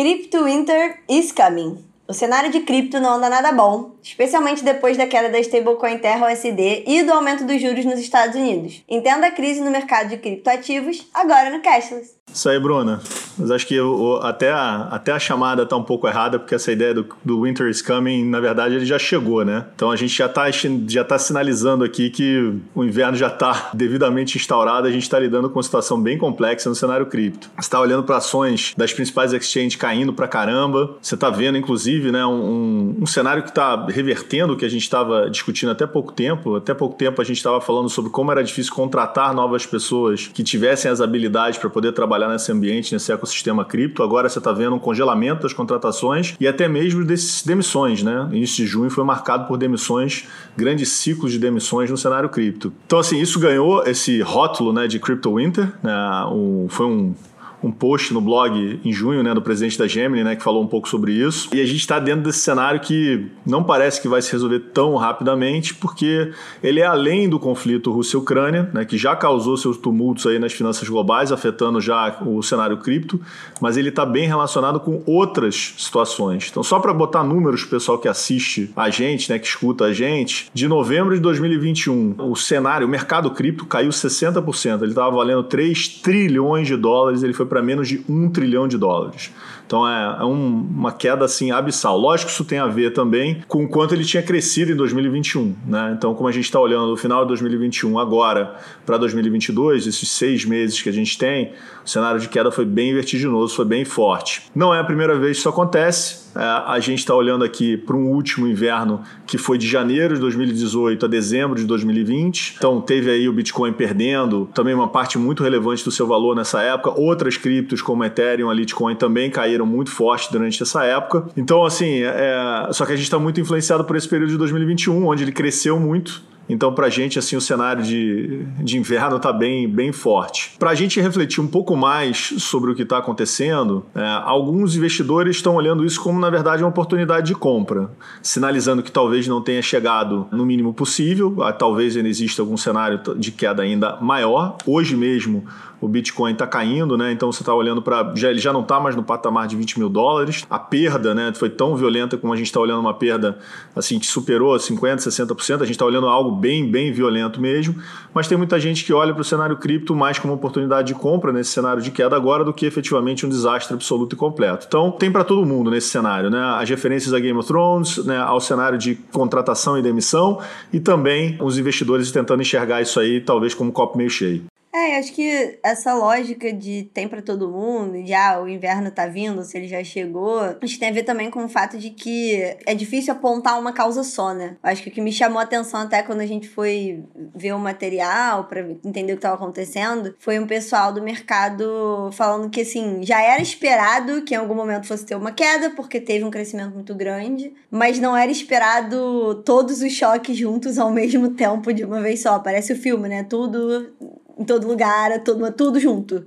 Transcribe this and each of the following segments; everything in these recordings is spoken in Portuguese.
Crypto Winter is coming. O cenário de cripto não anda nada bom, especialmente depois da queda da stablecoin Terra USD e do aumento dos juros nos Estados Unidos. Entenda a crise no mercado de criptoativos agora no Cashless. Isso aí, Bruna. Mas acho que eu, até, a, até a chamada tá um pouco errada, porque essa ideia do, do Winter is Coming, na verdade, ele já chegou, né? Então a gente já tá, já tá sinalizando aqui que o inverno já tá devidamente instaurado, a gente está lidando com uma situação bem complexa no cenário cripto. Você está olhando para ações das principais exchanges caindo para caramba, você está vendo, inclusive, né, um, um cenário que está revertendo o que a gente estava discutindo até pouco tempo. Até pouco tempo a gente estava falando sobre como era difícil contratar novas pessoas que tivessem as habilidades para poder trabalhar nesse ambiente, nesse ecossistema cripto. Agora você está vendo um congelamento das contratações e até mesmo desses demissões, né? Início de junho foi marcado por demissões, grandes ciclos de demissões no cenário cripto. Então, assim, isso ganhou esse rótulo né, de Crypto Winter. Né? Um, foi um um post no blog em junho, né, do presidente da Gemini, né, que falou um pouco sobre isso. E a gente está dentro desse cenário que não parece que vai se resolver tão rapidamente, porque ele é além do conflito Rússia-Ucrânia, né, que já causou seus tumultos aí nas finanças globais, afetando já o cenário cripto, mas ele está bem relacionado com outras situações. Então, só para botar números, pessoal que assiste a gente, né, que escuta a gente, de novembro de 2021, o cenário, o mercado cripto caiu 60%. Ele estava valendo 3 trilhões de dólares, ele foi para menos de um trilhão de dólares. Então é, é um, uma queda assim abissal. Lógico que isso tem a ver também com o quanto ele tinha crescido em 2021. Né? Então, como a gente está olhando do final de 2021 agora para 2022, esses seis meses que a gente tem, o cenário de queda foi bem vertiginoso, foi bem forte. Não é a primeira vez que isso acontece. É, a gente está olhando aqui para um último inverno que foi de janeiro de 2018 a dezembro de 2020. Então teve aí o Bitcoin perdendo também uma parte muito relevante do seu valor nessa época. Outras criptos como Ethereum, a Litecoin também caíram muito forte durante essa época. Então assim, é... só que a gente está muito influenciado por esse período de 2021, onde ele cresceu muito então, para a gente, assim, o cenário de, de inverno está bem, bem forte. Para a gente refletir um pouco mais sobre o que está acontecendo, é, alguns investidores estão olhando isso como, na verdade, uma oportunidade de compra, sinalizando que talvez não tenha chegado no mínimo possível, talvez ainda exista algum cenário de queda ainda maior. Hoje mesmo, o Bitcoin está caindo, né? Então você está olhando para. Já, ele já não está mais no patamar de 20 mil dólares. A perda né, foi tão violenta como a gente está olhando uma perda assim que superou 50%, 60%. A gente está olhando algo bem, bem violento mesmo. Mas tem muita gente que olha para o cenário cripto mais como oportunidade de compra nesse cenário de queda agora do que efetivamente um desastre absoluto e completo. Então tem para todo mundo nesse cenário, né? As referências a Game of Thrones, né, ao cenário de contratação e demissão e também os investidores tentando enxergar isso aí talvez como um copo meio cheio. É, acho que essa lógica de tem para todo mundo, de ah, o inverno tá vindo, se ele já chegou, acho que tem a ver também com o fato de que é difícil apontar uma causa só, né? Acho que o que me chamou a atenção até quando a gente foi ver o material para entender o que tava acontecendo, foi um pessoal do mercado falando que assim, já era esperado que em algum momento fosse ter uma queda, porque teve um crescimento muito grande, mas não era esperado todos os choques juntos ao mesmo tempo de uma vez só. Parece o filme, né? Tudo em todo lugar, tudo, tudo junto.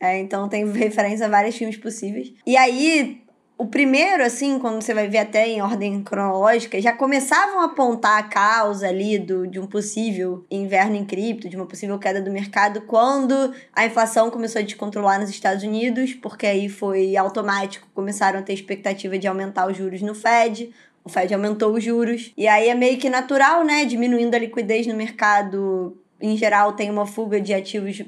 É, então tem referência a vários filmes possíveis. E aí, o primeiro, assim, quando você vai ver até em ordem cronológica, já começavam a apontar a causa ali do, de um possível inverno em cripto, de uma possível queda do mercado, quando a inflação começou a descontrolar nos Estados Unidos, porque aí foi automático, começaram a ter expectativa de aumentar os juros no Fed. O Fed aumentou os juros. E aí é meio que natural, né? Diminuindo a liquidez no mercado em geral, tem uma fuga de ativos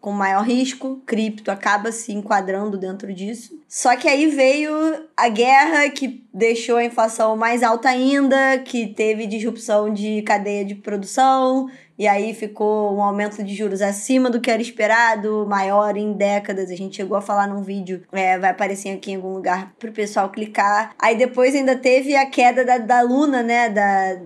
com maior risco, cripto acaba se enquadrando dentro disso. Só que aí veio a guerra que deixou a inflação mais alta ainda, que teve disrupção de cadeia de produção, e aí ficou um aumento de juros acima do que era esperado, maior em décadas. A gente chegou a falar num vídeo, é, vai aparecer aqui em algum lugar pro pessoal clicar. Aí depois ainda teve a queda da, da Luna, né? Da,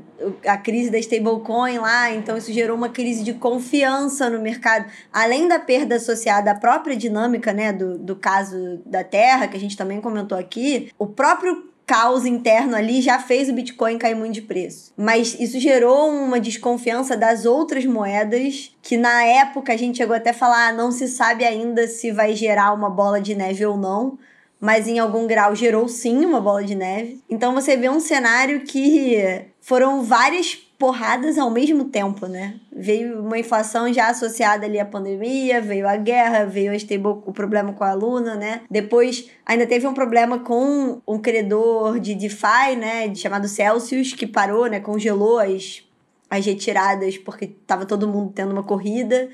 a crise da stablecoin lá, então isso gerou uma crise de confiança no mercado. Além da perda associada à própria dinâmica, né, do, do caso da Terra, que a gente também comentou aqui, o próprio caos interno ali já fez o Bitcoin cair muito de preço. Mas isso gerou uma desconfiança das outras moedas, que na época a gente chegou até a falar, ah, não se sabe ainda se vai gerar uma bola de neve ou não. Mas em algum grau gerou sim uma bola de neve. Então você vê um cenário que foram várias porradas ao mesmo tempo, né? Veio uma inflação já associada ali à pandemia, veio a guerra, veio a stable, o problema com a Luna, né? Depois ainda teve um problema com um credor de DeFi, né, chamado Celsius, que parou, né, congelou as, as retiradas porque tava todo mundo tendo uma corrida.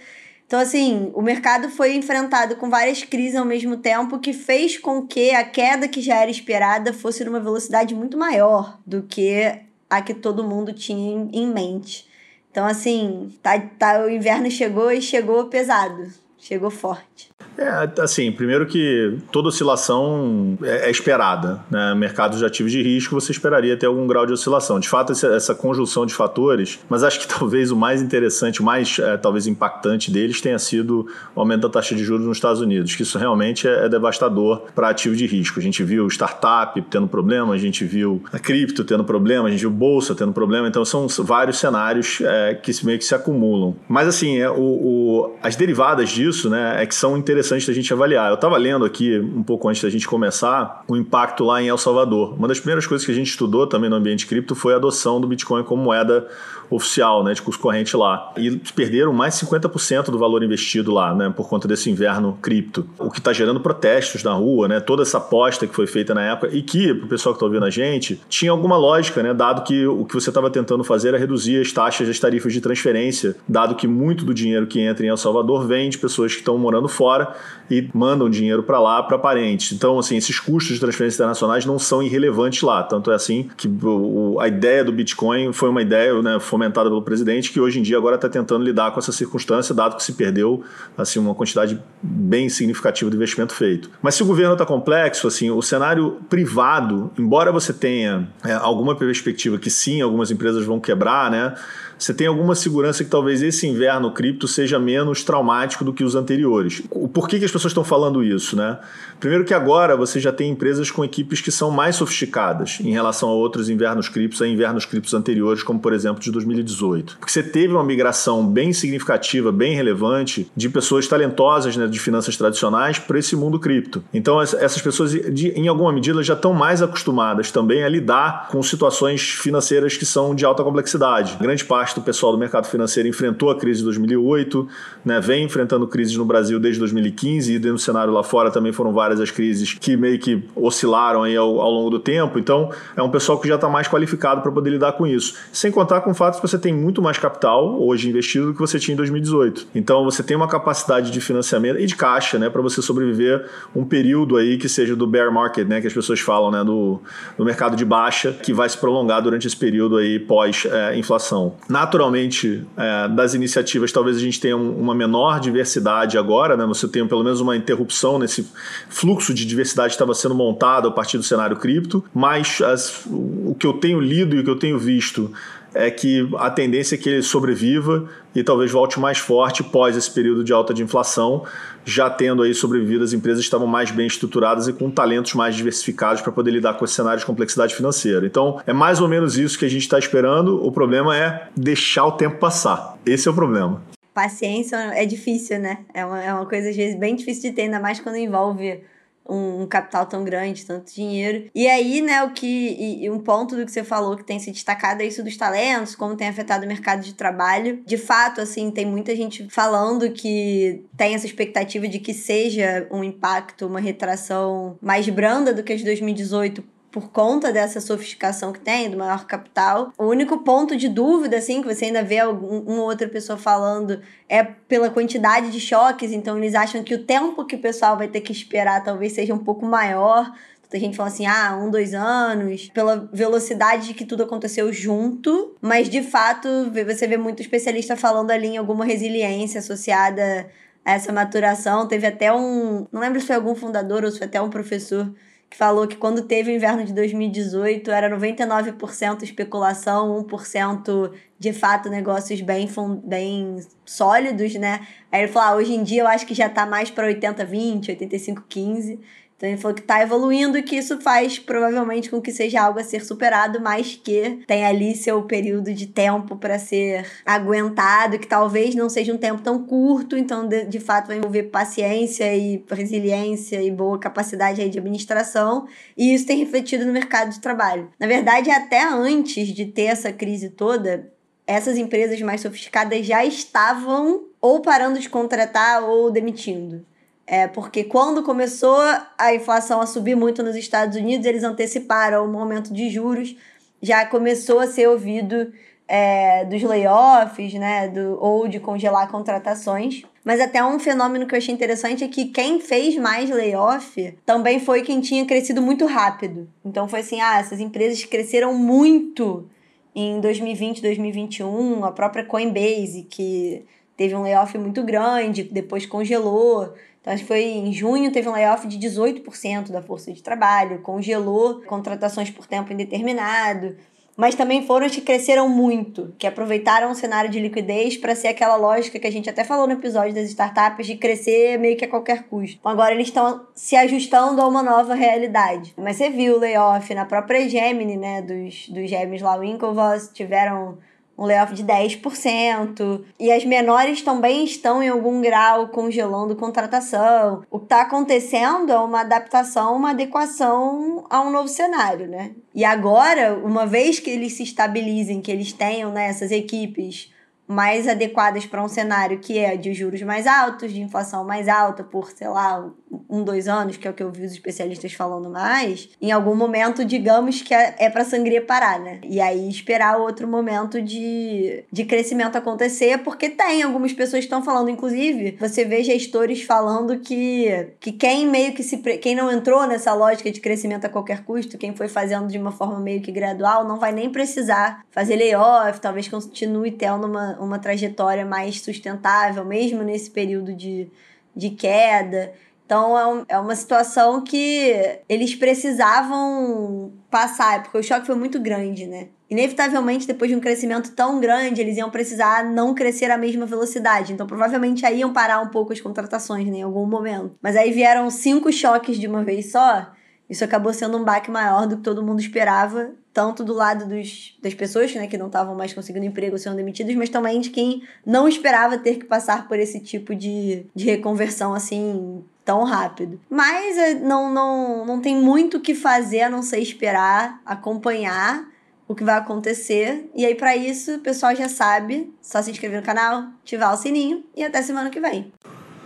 Então, assim, o mercado foi enfrentado com várias crises ao mesmo tempo, que fez com que a queda que já era esperada fosse numa velocidade muito maior do que a que todo mundo tinha em mente. Então, assim, tá, tá, o inverno chegou e chegou pesado, chegou forte. É, assim, primeiro que toda oscilação é, é esperada. Né? Mercados de ativos de risco, você esperaria ter algum grau de oscilação. De fato, essa, conjunção de fatores, mas acho que talvez o mais interessante, o mais é, talvez impactante deles tenha sido o aumento da taxa de juros nos Estados Unidos, que isso realmente é, é devastador para ativos de risco. A gente viu startup tendo problema, a gente viu a cripto tendo problema, a gente viu bolsa tendo problema, então são vários cenários é, que meio que se acumulam. Mas assim, é, o, o, as derivadas disso né, é que são interessantes interessante da gente avaliar. Eu estava lendo aqui, um pouco antes da gente começar, o impacto lá em El Salvador. Uma das primeiras coisas que a gente estudou também no ambiente cripto foi a adoção do Bitcoin como moeda oficial, né, de curso corrente lá. E perderam mais 50% do valor investido lá, né, por conta desse inverno cripto. O que está gerando protestos na rua, né, toda essa aposta que foi feita na época e que, para o pessoal que está ouvindo a gente, tinha alguma lógica, né, dado que o que você estava tentando fazer era reduzir as taxas das tarifas de transferência, dado que muito do dinheiro que entra em El Salvador vem de pessoas que estão morando fora e mandam dinheiro para lá para parentes. Então, assim, esses custos de transferências internacionais não são irrelevantes lá. Tanto é assim que o, a ideia do Bitcoin foi uma ideia, né, fomentada pelo presidente, que hoje em dia agora está tentando lidar com essa circunstância, dado que se perdeu assim uma quantidade bem significativa de investimento feito. Mas se o governo está complexo, assim, o cenário privado, embora você tenha é, alguma perspectiva que sim, algumas empresas vão quebrar, né? Você tem alguma segurança que talvez esse inverno cripto seja menos traumático do que os anteriores? Por que, que as pessoas estão falando isso, né? Primeiro que agora você já tem empresas com equipes que são mais sofisticadas em relação a outros invernos criptos, a invernos criptos anteriores, como por exemplo de 2018. Porque você teve uma migração bem significativa, bem relevante, de pessoas talentosas né, de finanças tradicionais para esse mundo cripto. Então essas pessoas, em alguma medida, já estão mais acostumadas também a lidar com situações financeiras que são de alta complexidade. Grande parte do pessoal do mercado financeiro enfrentou a crise de 2008, né, vem enfrentando crises no Brasil desde 2015 e no cenário lá fora também foram várias as crises que meio que oscilaram aí ao, ao longo do tempo. Então, é um pessoal que já está mais qualificado para poder lidar com isso. Sem contar com o fato que você tem muito mais capital hoje investido do que você tinha em 2018. Então, você tem uma capacidade de financiamento e de caixa, né, para você sobreviver um período aí que seja do bear market, né, que as pessoas falam, né, do, do mercado de baixa, que vai se prolongar durante esse período aí pós-inflação. É, Naturalmente, é, das iniciativas, talvez a gente tenha um, uma menor diversidade agora, né, você tem pelo menos uma interrupção nesse fluxo de diversidade estava sendo montado a partir do cenário cripto, mas as, o que eu tenho lido e o que eu tenho visto é que a tendência é que ele sobreviva e talvez volte mais forte pós esse período de alta de inflação, já tendo aí sobrevivido as empresas que estavam mais bem estruturadas e com talentos mais diversificados para poder lidar com esse cenário de complexidade financeira. Então, é mais ou menos isso que a gente está esperando. O problema é deixar o tempo passar. Esse é o problema paciência é difícil, né? É uma, é uma coisa, às vezes, bem difícil de ter, ainda mais quando envolve um, um capital tão grande, tanto dinheiro. E aí, né, o que. E, e, um ponto do que você falou que tem se destacado é isso dos talentos, como tem afetado o mercado de trabalho. De fato, assim, tem muita gente falando que tem essa expectativa de que seja um impacto, uma retração mais branda do que a de 2018 por conta dessa sofisticação que tem, do maior capital. O único ponto de dúvida, assim, que você ainda vê algum, uma outra pessoa falando é pela quantidade de choques, então eles acham que o tempo que o pessoal vai ter que esperar talvez seja um pouco maior. Tem gente falando assim, ah, um, dois anos, pela velocidade de que tudo aconteceu junto, mas de fato você vê muito especialista falando ali em alguma resiliência associada a essa maturação. Teve até um, não lembro se foi algum fundador ou se foi até um professor que falou que quando teve o inverno de 2018 era 99% especulação, 1% de fato negócios bem, bem sólidos, né? Aí ele falou: ah, hoje em dia eu acho que já tá mais para 80-20, 85-15. Então ele falou que está evoluindo que isso faz provavelmente com que seja algo a ser superado, mas que tem ali seu período de tempo para ser aguentado, que talvez não seja um tempo tão curto, então de, de fato vai envolver paciência e resiliência e boa capacidade de administração, e isso tem refletido no mercado de trabalho. Na verdade, até antes de ter essa crise toda, essas empresas mais sofisticadas já estavam ou parando de contratar ou demitindo. É porque quando começou a inflação a subir muito nos Estados Unidos, eles anteciparam o momento de juros, já começou a ser ouvido é, dos layoffs, né, do, ou de congelar contratações. Mas até um fenômeno que eu achei interessante é que quem fez mais layoff também foi quem tinha crescido muito rápido. Então foi assim, ah, essas empresas cresceram muito em 2020, 2021, a própria Coinbase, que teve um layoff muito grande, depois congelou. Acho que foi em junho, teve um layoff de 18% da força de trabalho, congelou contratações por tempo indeterminado. Mas também foram as que cresceram muito, que aproveitaram o cenário de liquidez para ser aquela lógica que a gente até falou no episódio das startups de crescer meio que a qualquer custo. Então agora eles estão se ajustando a uma nova realidade. Mas você viu o layoff na própria Gemini, né, dos, dos gêmeos lá, Winklevoss, tiveram um layoff de 10%. E as menores também estão em algum grau congelando contratação. O que está acontecendo é uma adaptação, uma adequação a um novo cenário, né? E agora, uma vez que eles se estabilizem, que eles tenham né, essas equipes mais adequadas para um cenário que é de juros mais altos, de inflação mais alta por, sei lá, um, dois anos, que é o que eu vi os especialistas falando mais, em algum momento, digamos que é, é para sangria parar, né? E aí esperar outro momento de, de crescimento acontecer, porque tem algumas pessoas que estão falando, inclusive, você vê gestores falando que, que quem meio que se. quem não entrou nessa lógica de crescimento a qualquer custo, quem foi fazendo de uma forma meio que gradual, não vai nem precisar fazer layoff, talvez continue tendo uma uma trajetória mais sustentável, mesmo nesse período de, de queda. Então é, é uma situação que eles precisavam passar, porque o choque foi muito grande, né? Inevitavelmente, depois de um crescimento tão grande, eles iam precisar não crescer à mesma velocidade. Então, provavelmente aí iam parar um pouco as contratações né, em algum momento. Mas aí vieram cinco choques de uma vez só. Isso acabou sendo um baque maior do que todo mundo esperava tanto do lado dos, das pessoas né, que não estavam mais conseguindo emprego ou sendo demitidos, mas também de quem não esperava ter que passar por esse tipo de, de reconversão assim tão rápido. Mas é, não, não, não tem muito o que fazer a não ser esperar, acompanhar o que vai acontecer. E aí, para isso, o pessoal já sabe, só se inscrever no canal, ativar o sininho e até semana que vem.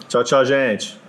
Tchau, tchau, gente.